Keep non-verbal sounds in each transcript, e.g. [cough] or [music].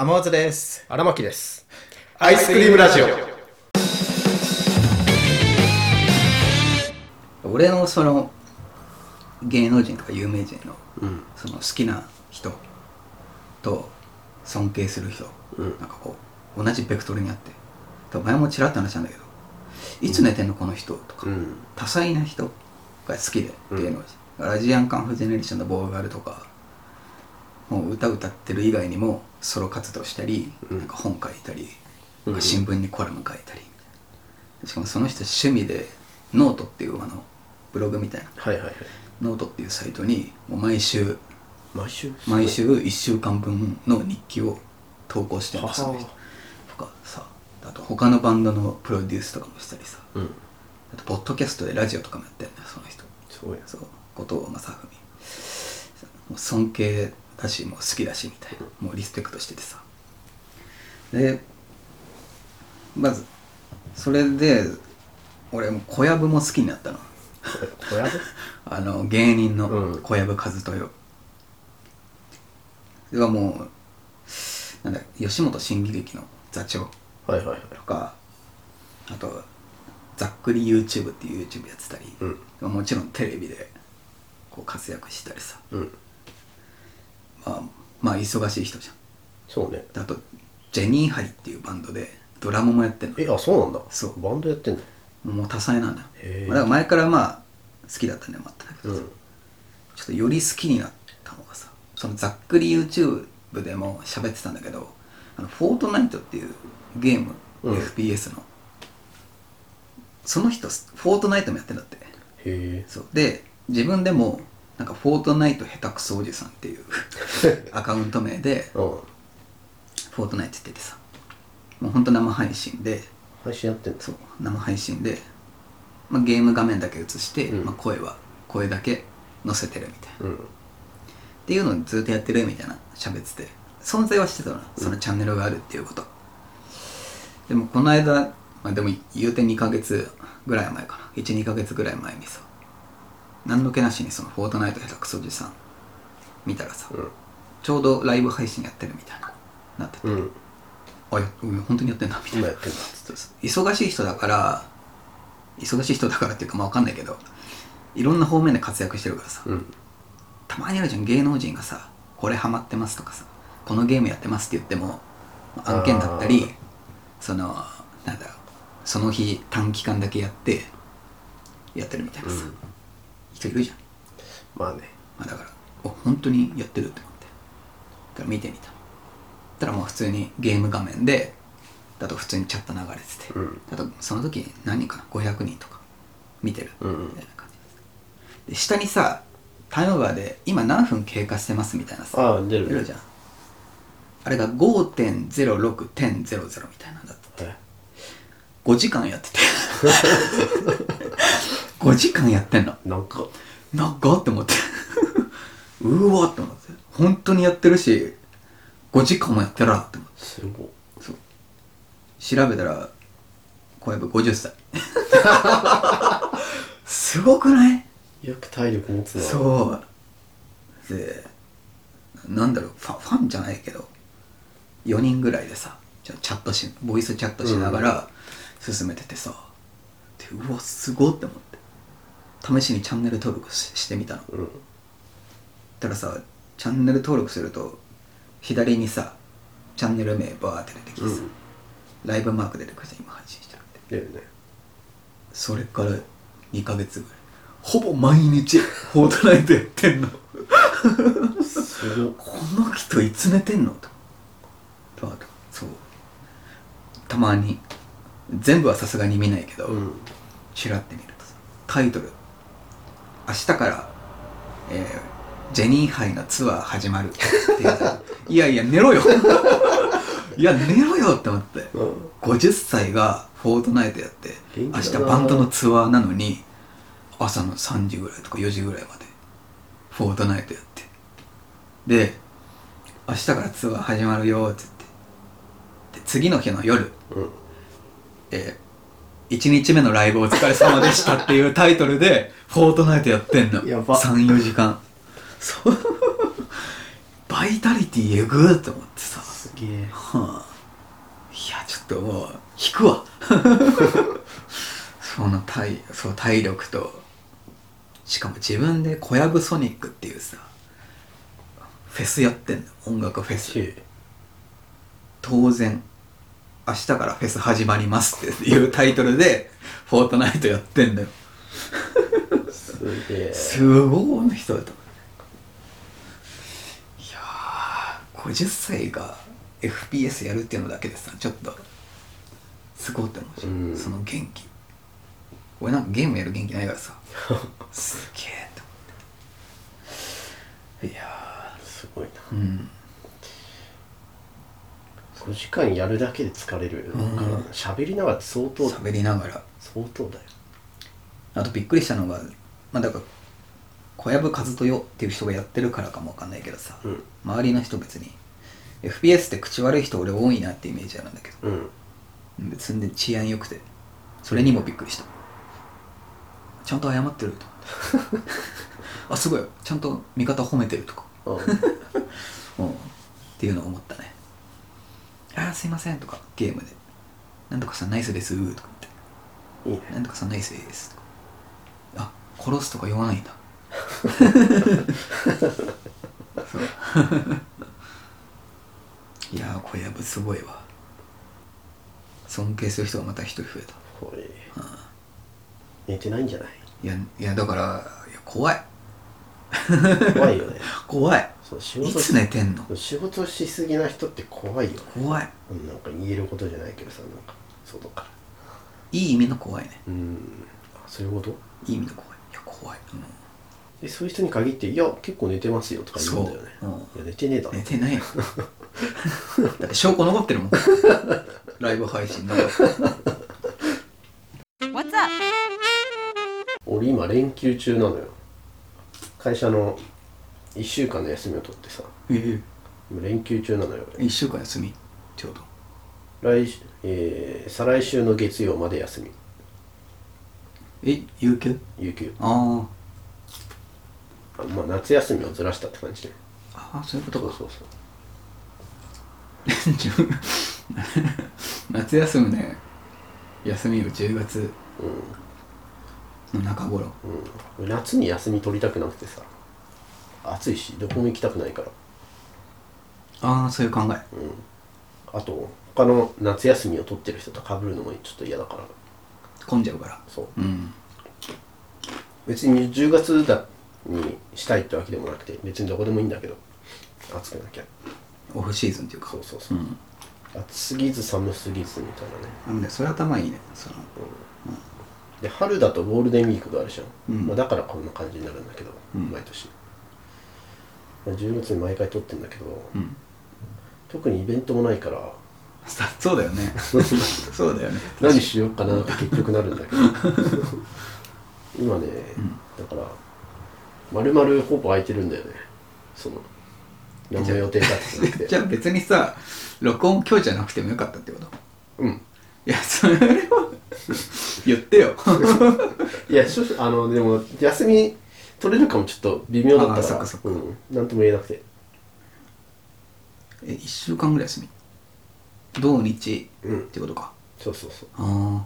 天松です。荒牧です。アイスクリームラジオ。俺のその芸能人とか有名人のうん。その好きな人と尊敬する人、うん。なんかこう同じベクトルにあって多分前もちらっと話したんだけどいつ寝てんのこの人とか、うん。多彩な人が好きでうん。芸能人、ラジアンカンフジェネレーションのボーガルとかもう歌歌ってる以外にもソロ活動したり、うん。なんか本書いたり、新聞にコラム書いたり。しかもその人趣味でノートっていうあのブログみたいな。はいはいはい。ノートっていうサイトにもう毎週毎週？毎週1週間分の日記を投稿してますとかさあと他のバンドのプロデュースとかもしたりさ。うん。あとポッドキャストでラジオとかもやってるんだよその人すごいそう後藤正文尊敬だしもう好きだしみたいなもうリスペクトしててさ。でまずそれで俺もう小籔も好きになったの。小籔？[laughs] あの芸人のうん。小籔和豊。それはもうなんだ吉本新喜劇の座長はいはいはい。とかあとざっくり YouTube っていう YouTube やってたり、うん。もちろんテレビでこう活躍したりさ。うんまあまあ忙しい人じそうね。ゃんあとジェニーハリっていうバンドでドラムもやってんの。えあそうなんだ。そう。バンドやってんだもう多彩なんだよ、へだから前からまあ好きだったねもあったんだけどさ、うん。ちょっとより好きになったのがさそのざっくり YouTube でも喋ってたんだけどあのフォートナイトっていうゲーム、うん。FPS の。その人フォートナイトもやってんだって。へえ。で自分でもなんかフォートナイト下手くそおじさんっていう [laughs] アカウント名でうん。フォートナイトって言ってさもうほんと生配信で配信やってんだそう生配信で、まあ、ゲーム画面だけ映して、うん。まあ、声は声だけ載せてるみたいな。うん。っていうのをずっとやってるみたいな喋ってて存在はしてたの。そのチャンネルがあるっていうこと、でもこの間、まあ、でも言うて2ヶ月ぐらい前かな。12ヶ月ぐらい前にさ何の気なしにそのフォートナイト下手くそおじさん見たらさ、うん。ちょうどライブ配信やってるみたいななってて、うん。あやうん本当にやってんだみたいな。今やってんだ。そうそう忙しい人だから忙しい人だからっていうかまあわかんないけどいろんな方面で活躍してるからさ、うん。たまにあるじゃん芸能人がさこれハマってますとかさこのゲームやってますって言っても案件だったりそのなんだろうその日短期間だけやってやってるみたいなさ、うん人いるじゃん、まあね。まあ、だからお本当にやってるって思って。だから見てみた。たらもう普通にゲーム画面でだと普通にチャット流れてて、うん。あとその時何人かな？500人とか。見てる。みうん。たいな感じ。で下にさタイムバーで今何分経過してますみたいなさああ出るじゃん。あれが5.06.00みたいなんだって。はい5時間やってて。[laughs] 5時間やってんの。なんか。なんかって思って。うわって思って。本当にやってるし5時間もやってらって思って。すご。いそう。調べたら小籔50歳。すごくない？よく体力持つな。そう。でなんだろうファファンじゃないけど4人ぐらいでさちょチャットしボイスチャットしながら進めててさ、でうわすごって思って。試しにチャンネル登録ししてみたの。うん。たらさチャンネル登録すると左にさチャンネル名バーって出てきてさ、うん。ライブマーク出てくるじゃん今配信してるって。出るね。それから2ヶ月ぐらい。ほぼ毎日フォートナイトやってんの。この人いつ寝てんの？と。そう。たまに全部はさすがに見ないけど、うん。チラって見るとさタイトル「明日から、えージェニーハイのツアー始まる」ってやつ [laughs] いやいや寝ろよ。[laughs] いや寝ろよって思って。うん。50歳がフォートナイトやって明日バンドのツアーなのに朝の3時ぐらいとか4時ぐらいまでフォートナイトやって。で明日からツアー始まるよって言って。で次の日の夜うんえー、1日目のライブお疲れ様でしたっていうタイトルで [laughs] フォートナイトやってんの。やば。34時間。そう。バイタリティえぐーって思ってさ。すげえ。はあ。いやちょっともう引くわ。[laughs] その体そう体力としかも自分で小籔ソニックっていうさフェスやってんの。音楽フェス。へ当然明日からフェス始まりますっていうタイトルでフォートナイトやってんだよ。えすげえ。すごいな人だと。いやー50歳が FPS やるっていうのだけでさちょっとすごいって思うし、うん。その元気。俺なんかゲームやる元気ないからさ [laughs] すげえと思って。いやすごいな。ーうん5時間やるだけで疲れる。喋りながら相当喋りながら。相当だよ。あとびっくりしたのがまあだから小籔和豊っていう人がやってるからかもわかんないけどさ、うん。周りの人別に FPS って口悪い人俺多いなってイメージあるんだけどうん。別に治安良くてそれにもびっくりした。ちゃんと謝ってると [laughs] あすごい。ちゃんと味方褒めてるとか、あ [laughs] うん、っていうのを思ったねあーすいませんとか。ゲームで。なんとかさんナイスですとか言って。なんとかさんナイスですとか。あ殺すとか言わないんだ。そう。[laughs] いやー小籔すごいわ。尊敬する人がまた一人増えた。これ。寝てないんじゃない？いやいやだからいや怖い。怖いよね。[laughs] 怖いそう仕事いつ寝てんの？仕事しすぎな人って怖いよね。怖い。うんなんか言えることじゃないけどさなんか外から。いい意味の怖いね。うん。あそういうこと？いい意味の怖い。いや怖い、うん。でそういう人に限って「いや結構寝てますよ」とか言うんだよね。そう。うん。いや寝てねえだろ。寝てないよ。[laughs] だって証拠残ってるもん。ライブ配信の What's up? 俺今連休中なのよ。会社の1週間の休みを取ってさ。え今連休中なのよ。え1週間休み？ちょうど。俺来、えー再来週の月曜まで休み。え有給？有給。ああまあ夏休みをずらしたって感じ。でーあーそういうことか。そうそう自分 [laughs] 夏休むね休みを10月の中頃。うん、うん、夏に休み取りたくなくてさ暑いしどこも行きたくないから。ああそういう考え。あと他の夏休みを取ってる人と被るのもちょっと嫌だから。混んじゃうから。そう。うん。別に10月だにしたいってわけでもなくて別にどこでもいいんだけど暑くなきゃ。オフシーズンっていうか。そうそうそう、ん。暑すぎず寒すぎずみたいなね。なんでそれ頭いいね。その。で春だとゴールデンウィークがあるじゃん、うん。まあ、だからこんな感じになるんだけど、うん。毎年、まあ、10月に毎回撮ってんだけど、うん。特にイベントもないから。さそうだよね。[laughs] そうだよね。何しようかなって結局なるんだけど。[laughs] 今ね、だから丸々ほぼ空いてるんだよね。その何も予定立ててなくて。じゃあ別にさ録音今日じゃなくてもよかったってこと？うん。いやそれは言ってよ。[laughs] いやあのでも休み取れるかもちょっと微妙だったからあーそっかそっか。うん、なんとも言えなくて。え1週間ぐらい休み？土日？うん。ってことか。そうそうそう。あ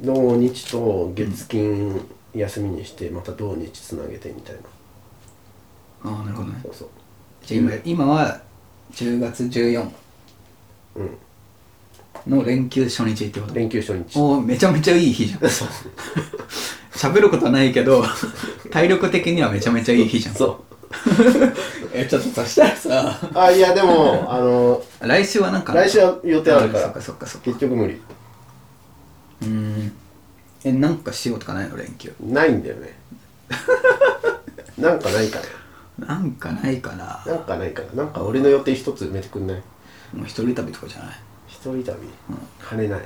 土日と月金休みにしてまた土日つなげてみたいな、あああなるほどね。そうそう。じゃあ今今は10月14うん。の連休初日ってこと？連休初日。おーめちゃめちゃいい日じゃん。そう喋ることはないけど [laughs] 体力的にはめちゃめちゃいい日じゃん。そう。[laughs] えちょっとそしたらさあいやでもあの来週はなんか来週は予定あるから。そっかそっかそっか結局無理。うーん。えなんかしようとかないの連休？ないんだよね。[laughs] なんかないかな。んかないかな。ななんかないかな。なんか俺の予定一つ埋めてくんない？もう一人旅とかじゃない？一人旅、金ない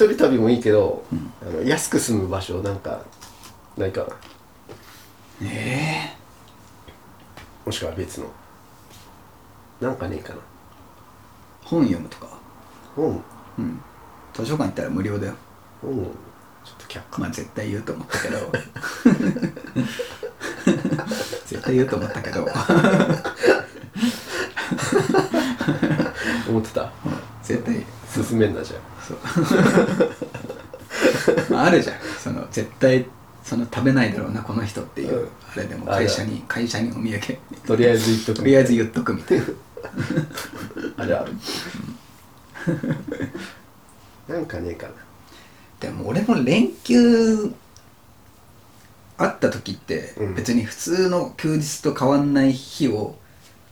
一人旅もいいけど、あの安く住む場所なんかないかな？えもしくは別の。なんかねえかな？え本読むとか？本。うん。図書館行ったら無料だよ。本ちょっと却下。まあ絶対言うと思ったけど。[laughs] 絶対言うと思ったけど。思ってた？絶対進めんなじゃそう。[laughs] まああるじゃん。その絶対その食べないだろうなこの人っていう、うん。あれでも会社に会社にお土産。あとりあえず言っとくとりあえず言っとくみたいな。[laughs] あるある。なんかねえかな。でも俺も連休あった時ってうん。別に普通の休日と変わんない日を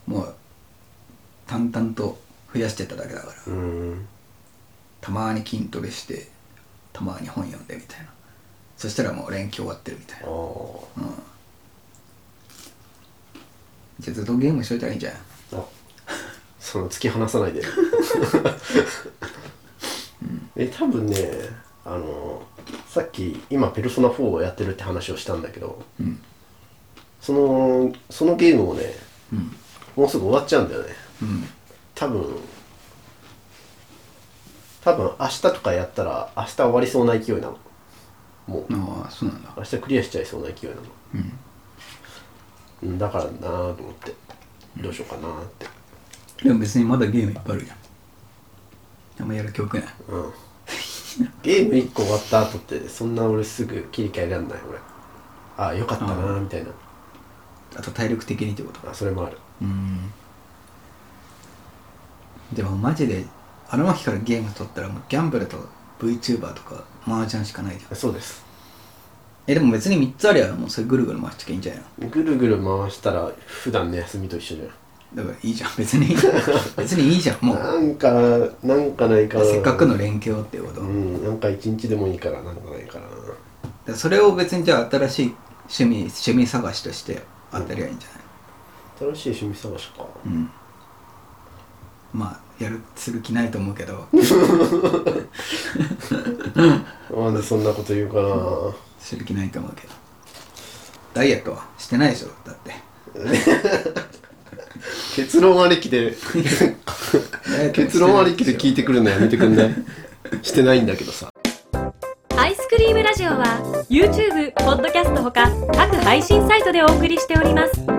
もう淡々と増やしてただけだから。うーんたまに筋トレしてたまに本読んでみたいな。そしたらもう連休終わってるみたいあなー。うん。じゃあずっとゲームしといたらいいんじゃないあ。その突き放さないで。[laughs] え多分ねあのさっき今ペルソナ4をやってるって話をしたんだけどうん。そのそのゲームをねうん。もうすぐ終わっちゃうんだよね。うん。多分多分明日とかやったら明日終わりそうな勢いなの。もう。ああそうなんだ。明日クリアしちゃいそうな勢いなの。うん。うんだからなぁと思って。どうしようかなーって。でも別にまだゲームいっぱいあるじゃん。あんまやる曲ない。うん。ゲーム1個終わった後ってそんな俺すぐ切り替えらんない俺。ああよかったなーみたいな。あと体力的にってことあそれもある。うん。でもマジであの日からゲーム取ったらもうギャンブルと VTuber とか麻雀しかないじゃん。そうです。えでも別に3つありゃもうそれぐるぐる回しときゃいいんじゃないの？ぐるぐる回したら普段の休みと一緒じだからいいじゃん。別に [laughs] 別にいいじゃんもゃう。んなんかなんかないかなせっかくの連休っていうこと、うんなんか一日でもいいからなんかないかならそれを別にじゃあ新しい趣味趣味探しとして当たりゃいいんじゃない？新しい趣味探しか。うん。まあやるする気ないと思うけど。なんでそんなこと言うかな。する気ないと思うけど。ダイエットはしてないでしょだって。結論ありきで結論ありきで聞いてくるのやめてくんない？してないんだけどさ。アイスクリームラジオは YouTube、ポッドキャストほか各配信サイトでお送りしております